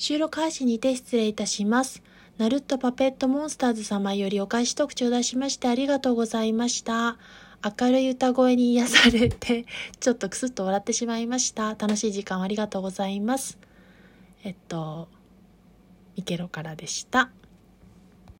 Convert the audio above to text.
収録開始にて失礼いたします。ナルットパペットモンスターズ様よりお返し特徴を出しましてありがとうございました。明るい歌声に癒されて、ちょっとクスッと笑ってしまいました。楽しい時間をありがとうございます。えっと、ミケロからでした。